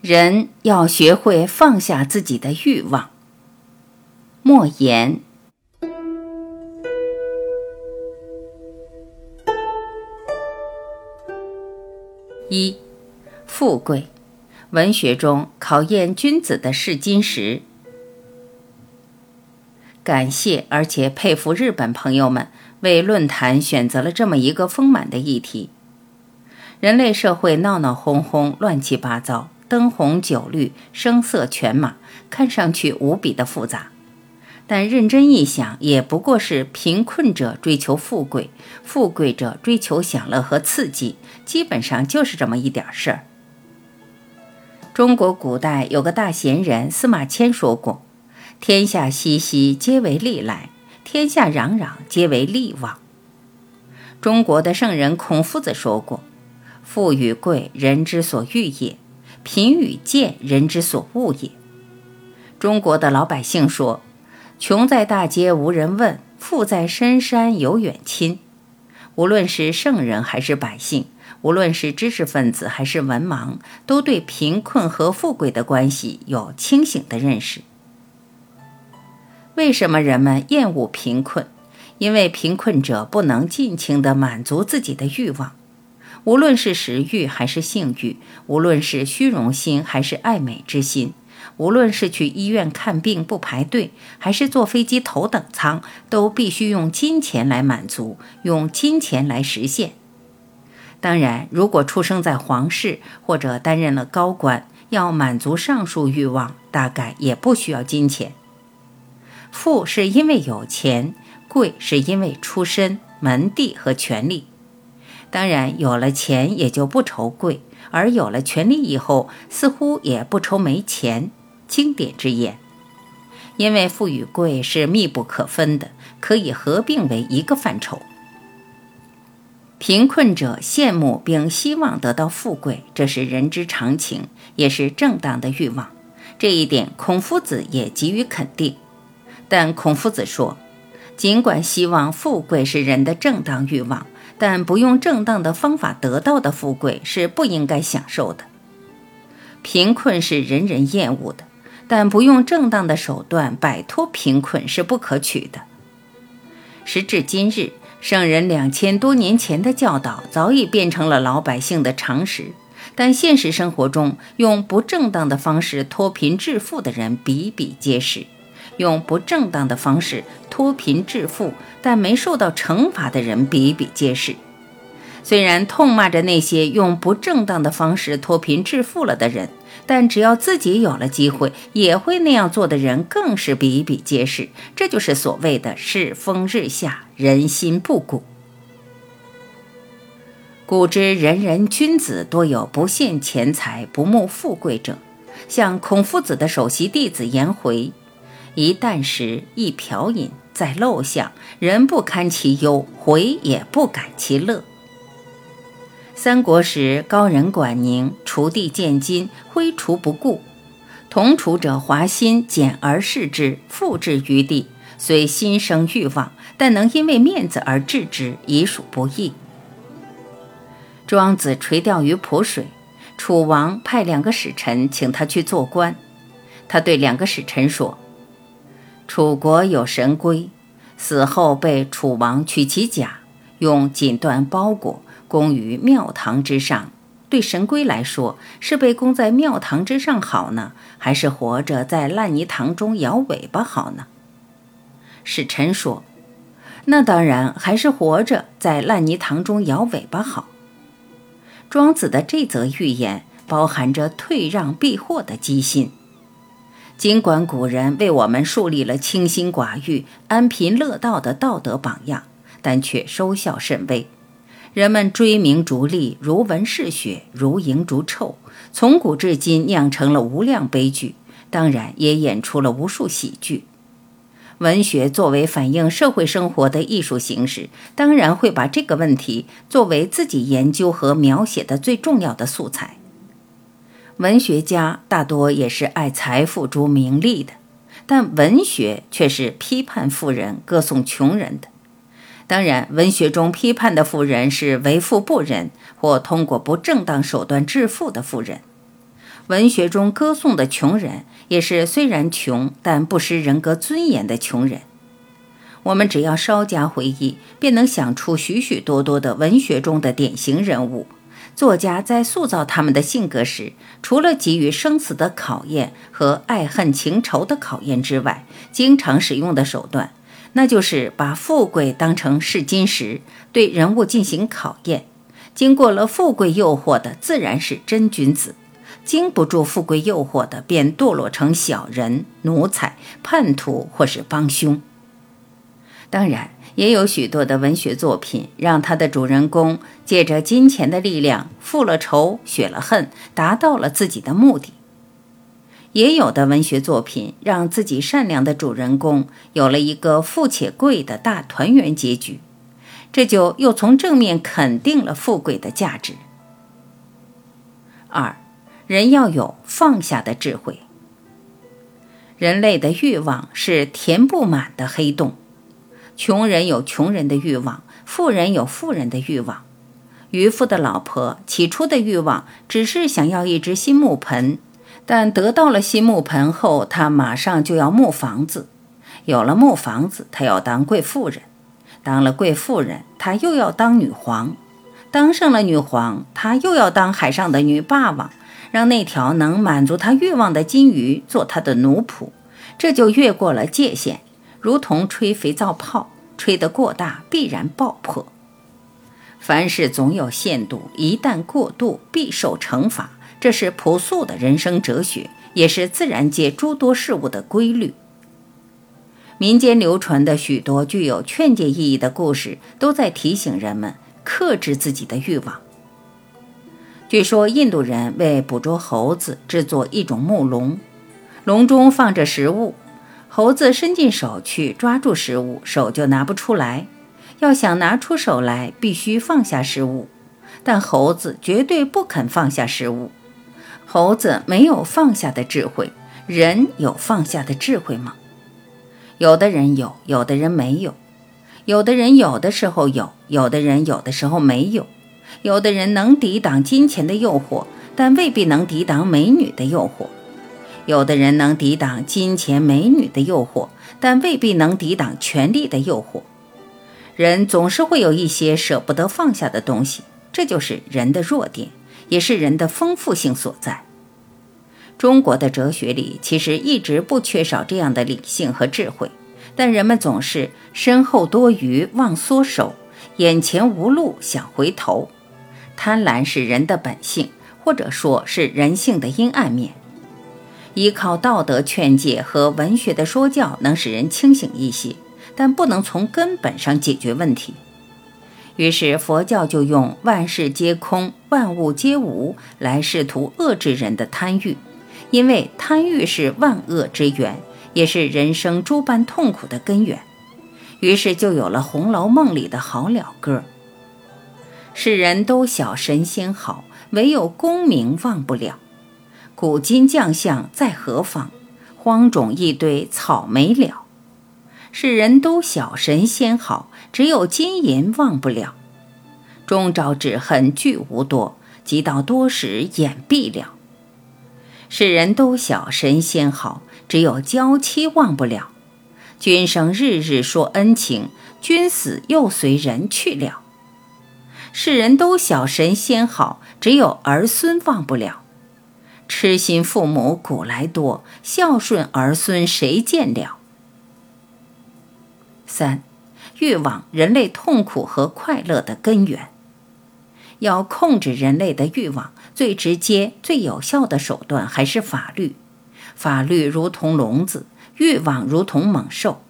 人要学会放下自己的欲望。莫言。一，富贵，文学中考验君子的试金石。感谢而且佩服日本朋友们为论坛选择了这么一个丰满的议题。人类社会闹闹哄哄，乱七八糟。灯红酒绿，声色犬马，看上去无比的复杂。但认真一想，也不过是贫困者追求富贵，富贵者追求享乐和刺激，基本上就是这么一点事儿。中国古代有个大贤人司马迁说过：“天下熙熙，皆为利来；天下攘攘，皆为利往。”中国的圣人孔夫子说过：“富与贵，人之所欲也。”贫与贱，人之所恶也。中国的老百姓说：“穷在大街无人问，富在深山有远亲。”无论是圣人还是百姓，无论是知识分子还是文盲，都对贫困和富贵的关系有清醒的认识。为什么人们厌恶贫困？因为贫困者不能尽情地满足自己的欲望。无论是食欲还是性欲，无论是虚荣心还是爱美之心，无论是去医院看病不排队，还是坐飞机头等舱，都必须用金钱来满足，用金钱来实现。当然，如果出生在皇室或者担任了高官，要满足上述欲望，大概也不需要金钱。富是因为有钱，贵是因为出身、门第和权力。当然，有了钱也就不愁贵，而有了权力以后，似乎也不愁没钱。经典之言，因为富与贵是密不可分的，可以合并为一个范畴。贫困者羡慕并希望得到富贵，这是人之常情，也是正当的欲望。这一点，孔夫子也给予肯定。但孔夫子说，尽管希望富贵是人的正当欲望。但不用正当的方法得到的富贵是不应该享受的。贫困是人人厌恶的，但不用正当的手段摆脱贫困是不可取的。时至今日，圣人两千多年前的教导早已变成了老百姓的常识，但现实生活中用不正当的方式脱贫致富的人比比皆是。用不正当的方式脱贫致富，但没受到惩罚的人比比皆是。虽然痛骂着那些用不正当的方式脱贫致富了的人，但只要自己有了机会，也会那样做的人更是比比皆是。这就是所谓的世风日下，人心不古。古之人人君子多有不羡钱财、不慕富贵者，像孔夫子的首席弟子颜回。一啖食，一瓢饮，在陋巷，人不堪其忧，回也不感其乐。三国时，高人管宁，锄地见金，挥锄不顾。同锄者华歆简而视之，复置于地，虽心生欲望，但能因为面子而治之，已属不易。庄子垂钓于濮水，楚王派两个使臣请他去做官，他对两个使臣说。楚国有神龟，死后被楚王取其甲，用锦缎包裹，供于庙堂之上。对神龟来说，是被供在庙堂之上好呢，还是活着在烂泥塘中摇尾巴好呢？使臣说：“那当然还是活着在烂泥塘中摇尾巴好。”庄子的这则寓言包含着退让避祸的机心。尽管古人为我们树立了清心寡欲、安贫乐道的道德榜样，但却收效甚微。人们追名逐利，如闻嗜血，如蝇逐臭，从古至今酿成了无量悲剧，当然也演出了无数喜剧。文学作为反映社会生活的艺术形式，当然会把这个问题作为自己研究和描写的最重要的素材。文学家大多也是爱财富、逐名利的，但文学却是批判富人、歌颂穷人的。当然，文学中批判的富人是为富不仁或通过不正当手段致富的富人。文学中歌颂的穷人，也是虽然穷但不失人格尊严的穷人。我们只要稍加回忆，便能想出许许多多的文学中的典型人物。作家在塑造他们的性格时，除了给予生死的考验和爱恨情仇的考验之外，经常使用的手段，那就是把富贵当成试金石，对人物进行考验。经过了富贵诱惑的，自然是真君子；经不住富贵诱惑的，便堕落成小人、奴才、叛徒或是帮凶。当然。也有许多的文学作品，让他的主人公借着金钱的力量，复了仇，雪了恨，达到了自己的目的。也有的文学作品，让自己善良的主人公有了一个富且贵的大团圆结局，这就又从正面肯定了富贵的价值。二，人要有放下的智慧。人类的欲望是填不满的黑洞。穷人有穷人的欲望，富人有富人的欲望。渔夫的老婆起初的欲望只是想要一只新木盆，但得到了新木盆后，他马上就要木房子。有了木房子，他要当贵妇人；当了贵妇人，他又要当女皇；当上了女皇，他又要当海上的女霸王，让那条能满足他欲望的金鱼做他的奴仆。这就越过了界限。如同吹肥皂泡，吹得过大必然爆破。凡事总有限度，一旦过度必受惩罚，这是朴素的人生哲学，也是自然界诸多事物的规律。民间流传的许多具有劝诫意义的故事，都在提醒人们克制自己的欲望。据说印度人为捕捉猴子，制作一种木笼，笼中放着食物。猴子伸进手去抓住食物，手就拿不出来。要想拿出手来，必须放下食物。但猴子绝对不肯放下食物。猴子没有放下的智慧，人有放下的智慧吗？有的人有，有的人没有。有的人有的时候有，有的人有的时候没有。有的人能抵挡金钱的诱惑，但未必能抵挡美女的诱惑。有的人能抵挡金钱、美女的诱惑，但未必能抵挡权力的诱惑。人总是会有一些舍不得放下的东西，这就是人的弱点，也是人的丰富性所在。中国的哲学里其实一直不缺少这样的理性和智慧，但人们总是身后多余忘缩手，眼前无路想回头。贪婪是人的本性，或者说是人性的阴暗面。依靠道德劝诫和文学的说教，能使人清醒一些，但不能从根本上解决问题。于是佛教就用“万事皆空，万物皆无”来试图遏制人的贪欲，因为贪欲是万恶之源，也是人生诸般痛苦的根源。于是就有了《红楼梦》里的好了歌：“世人都晓神仙好，唯有功名忘不了。”古今将相在何方？荒冢一堆草没了。世人都晓神仙好，只有金银忘不了。终朝只恨聚无多，及到多时眼闭了。世人都晓神仙好，只有娇妻忘不了。君生日日说恩情，君死又随人去了。世人都晓神仙好，只有儿孙忘不了。痴心父母古来多，孝顺儿孙谁见了？三，欲望，人类痛苦和快乐的根源。要控制人类的欲望，最直接、最有效的手段还是法律。法律如同笼子，欲望如同猛兽。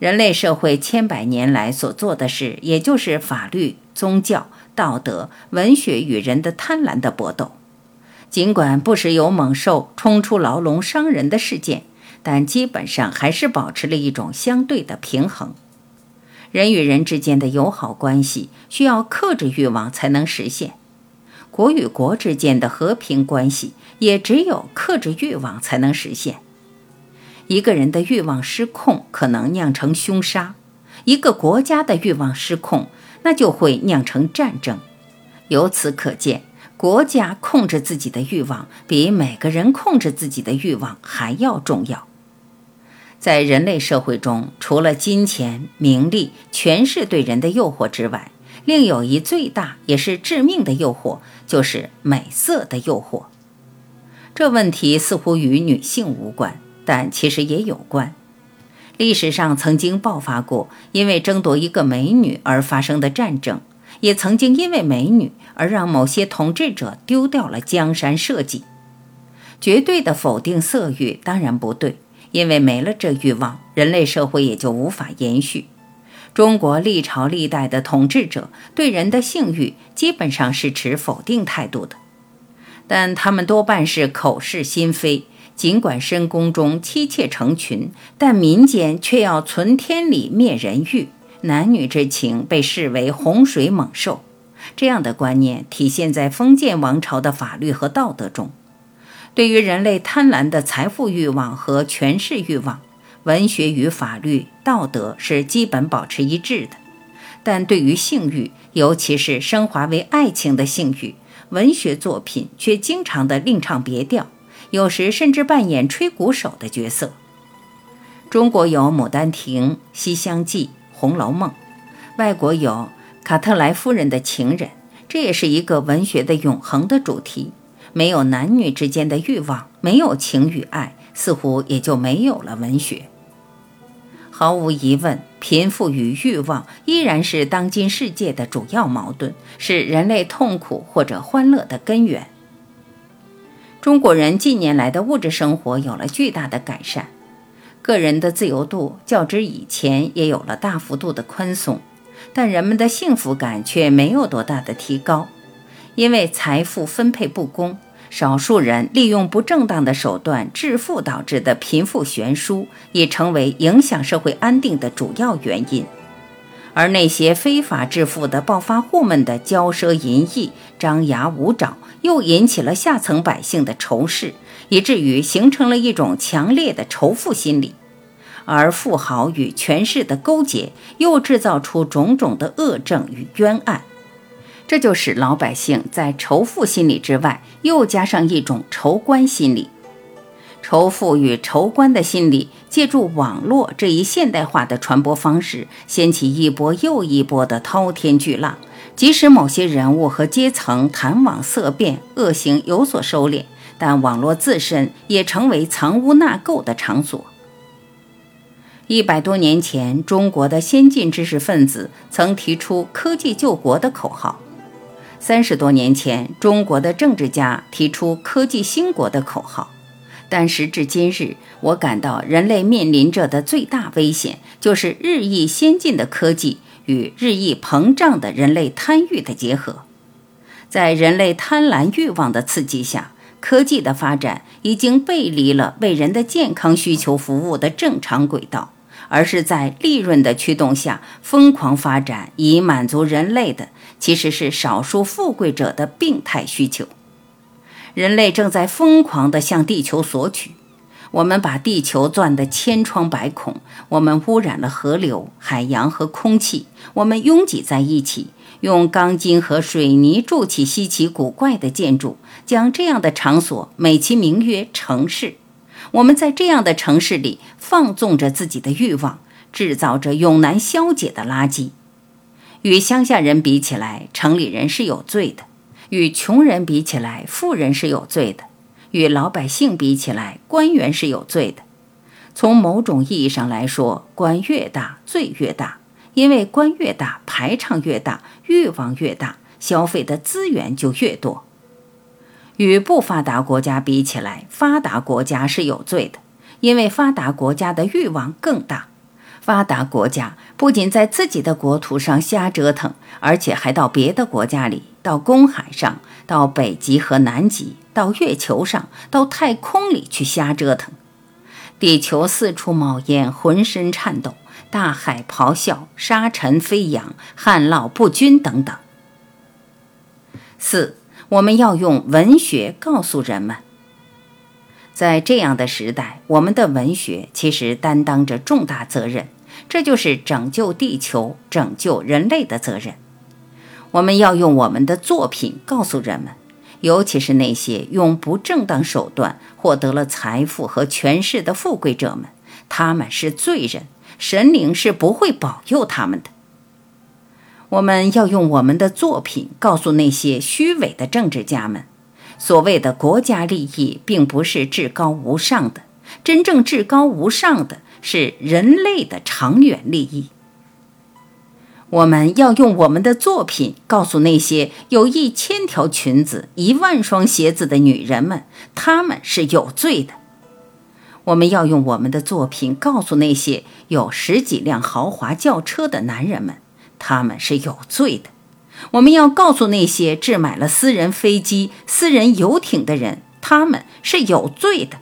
人类社会千百年来所做的事，也就是法律、宗教、道德、文学与人的贪婪的搏斗。尽管不时有猛兽冲出牢笼伤人的事件，但基本上还是保持了一种相对的平衡。人与人之间的友好关系需要克制欲望才能实现，国与国之间的和平关系也只有克制欲望才能实现。一个人的欲望失控，可能酿成凶杀；一个国家的欲望失控，那就会酿成战争。由此可见。国家控制自己的欲望比每个人控制自己的欲望还要重要。在人类社会中，除了金钱、名利、权势对人的诱惑之外，另有一最大也是致命的诱惑，就是美色的诱惑。这问题似乎与女性无关，但其实也有关。历史上曾经爆发过因为争夺一个美女而发生的战争。也曾经因为美女而让某些统治者丢掉了江山社稷。绝对的否定色欲当然不对，因为没了这欲望，人类社会也就无法延续。中国历朝历代的统治者对人的性欲基本上是持否定态度的，但他们多半是口是心非。尽管深宫中妻妾成群，但民间却要存天理灭人欲。男女之情被视为洪水猛兽，这样的观念体现在封建王朝的法律和道德中。对于人类贪婪的财富欲望和权势欲望，文学与法律、道德是基本保持一致的；但对于性欲，尤其是升华为爱情的性欲，文学作品却经常的另唱别调，有时甚至扮演吹鼓手的角色。中国有《牡丹亭》《西厢记》。《红楼梦》，外国有卡特莱夫人的情人，这也是一个文学的永恒的主题。没有男女之间的欲望，没有情与爱，似乎也就没有了文学。毫无疑问，贫富与欲望依然是当今世界的主要矛盾，是人类痛苦或者欢乐的根源。中国人近年来的物质生活有了巨大的改善。个人的自由度较之以前也有了大幅度的宽松，但人们的幸福感却没有多大的提高，因为财富分配不公，少数人利用不正当的手段致富导致的贫富悬殊，已成为影响社会安定的主要原因。而那些非法致富的暴发户们的骄奢淫逸、张牙舞爪，又引起了下层百姓的仇视。以至于形成了一种强烈的仇富心理，而富豪与权势的勾结又制造出种种的恶政与冤案，这就使老百姓在仇富心理之外又加上一种仇官心理。仇富与仇官的心理借助网络这一现代化的传播方式，掀起一波又一波的滔天巨浪。即使某些人物和阶层谈网色变，恶行有所收敛。但网络自身也成为藏污纳垢的场所。一百多年前，中国的先进知识分子曾提出“科技救国”的口号；三十多年前，中国的政治家提出“科技兴国”的口号。但时至今日，我感到人类面临着的最大危险，就是日益先进的科技与日益膨胀的人类贪欲的结合。在人类贪婪欲望的刺激下，科技的发展已经背离了为人的健康需求服务的正常轨道，而是在利润的驱动下疯狂发展，以满足人类的其实是少数富贵者的病态需求。人类正在疯狂地向地球索取，我们把地球钻得千疮百孔，我们污染了河流、海洋和空气，我们拥挤在一起。用钢筋和水泥筑起稀奇古怪的建筑，将这样的场所美其名曰城市。我们在这样的城市里放纵着自己的欲望，制造着永难消解的垃圾。与乡下人比起来，城里人是有罪的；与穷人比起来，富人是有罪的；与老百姓比起来，官员是有罪的。从某种意义上来说，官越大，罪越大。因为官越大，排场越大，欲望越大，消费的资源就越多。与不发达国家比起来，发达国家是有罪的，因为发达国家的欲望更大。发达国家不仅在自己的国土上瞎折腾，而且还到别的国家里，到公海上，到北极和南极，到月球上，到太空里去瞎折腾。地球四处冒烟，浑身颤抖。大海咆哮，沙尘飞扬，旱涝不均等等。四，我们要用文学告诉人们，在这样的时代，我们的文学其实担当着重大责任，这就是拯救地球、拯救人类的责任。我们要用我们的作品告诉人们，尤其是那些用不正当手段获得了财富和权势的富贵者们，他们是罪人，神灵是不会保佑他们的。我们要用我们的作品告诉那些虚伪的政治家们，所谓的国家利益并不是至高无上的，真正至高无上的是人类的长远利益。我们要用我们的作品告诉那些有一千条裙子、一万双鞋子的女人们，她们是有罪的。我们要用我们的作品告诉那些有十几辆豪华轿车的男人们，他们是有罪的。我们要告诉那些置买了私人飞机、私人游艇的人，他们是有罪的。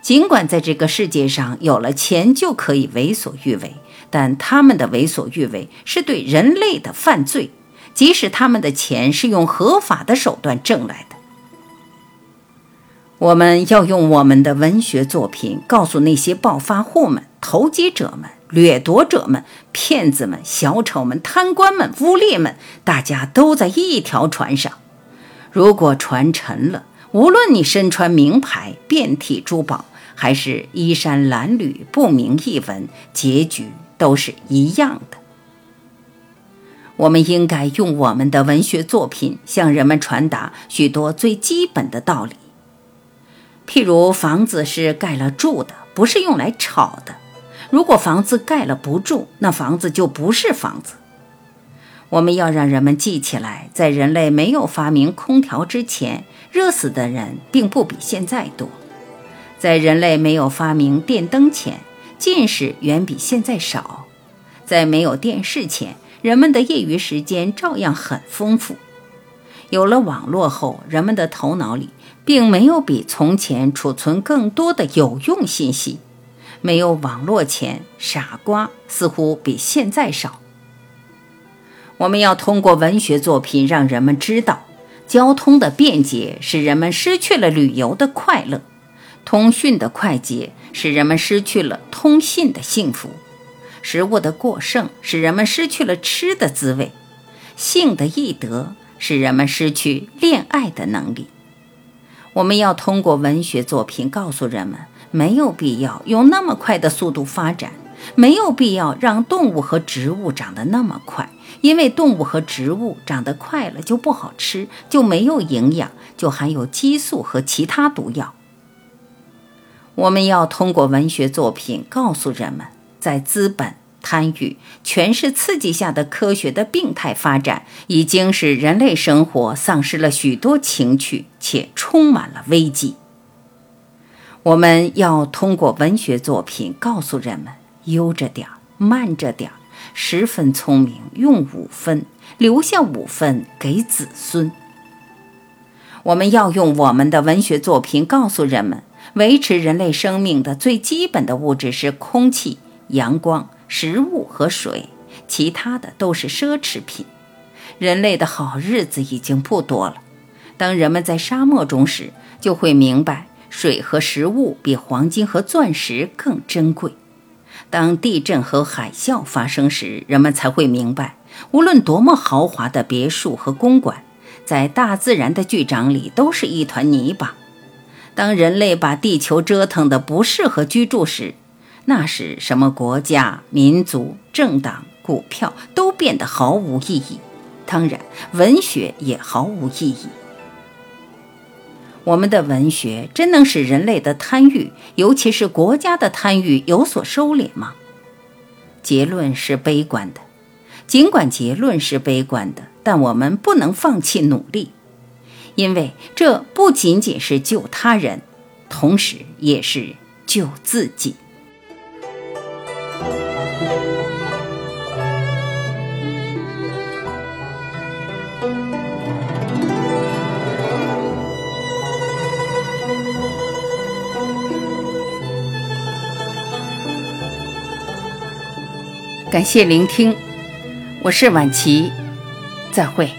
尽管在这个世界上有了钱就可以为所欲为。但他们的为所欲为是对人类的犯罪，即使他们的钱是用合法的手段挣来的。我们要用我们的文学作品告诉那些暴发户们、投机者们、掠夺者们、骗子们、小丑们、贪官们、污吏们，大家都在一条船上。如果船沉了，无论你身穿名牌、遍体珠宝，还是衣衫褴褛、不明一文，结局。都是一样的。我们应该用我们的文学作品向人们传达许多最基本的道理，譬如房子是盖了住的，不是用来炒的。如果房子盖了不住，那房子就不是房子。我们要让人们记起来，在人类没有发明空调之前，热死的人并不比现在多；在人类没有发明电灯前，近视远比现在少，在没有电视前，人们的业余时间照样很丰富。有了网络后，人们的头脑里并没有比从前储存更多的有用信息。没有网络前，傻瓜似乎比现在少。我们要通过文学作品让人们知道，交通的便捷使人们失去了旅游的快乐。通讯的快捷使人们失去了通信的幸福，食物的过剩使人们失去了吃的滋味，性的易得使人们失去恋爱的能力。我们要通过文学作品告诉人们，没有必要用那么快的速度发展，没有必要让动物和植物长得那么快，因为动物和植物长得快了就不好吃，就没有营养，就含有激素和其他毒药。我们要通过文学作品告诉人们，在资本、贪欲、权势刺激下的科学的病态发展，已经使人类生活丧失了许多情趣，且充满了危机。我们要通过文学作品告诉人们：悠着点儿，慢着点儿，十分聪明，用五分，留下五分给子孙。我们要用我们的文学作品告诉人们。维持人类生命的最基本的物质是空气、阳光、食物和水，其他的都是奢侈品。人类的好日子已经不多了。当人们在沙漠中时，就会明白水和食物比黄金和钻石更珍贵。当地震和海啸发生时，人们才会明白，无论多么豪华的别墅和公馆，在大自然的巨掌里都是一团泥巴。当人类把地球折腾得不适合居住时，那时什么国家、民族、政党、股票都变得毫无意义。当然，文学也毫无意义。我们的文学真能使人类的贪欲，尤其是国家的贪欲有所收敛吗？结论是悲观的。尽管结论是悲观的，但我们不能放弃努力。因为这不仅仅是救他人，同时也是救自己。感谢聆听，我是晚琪，再会。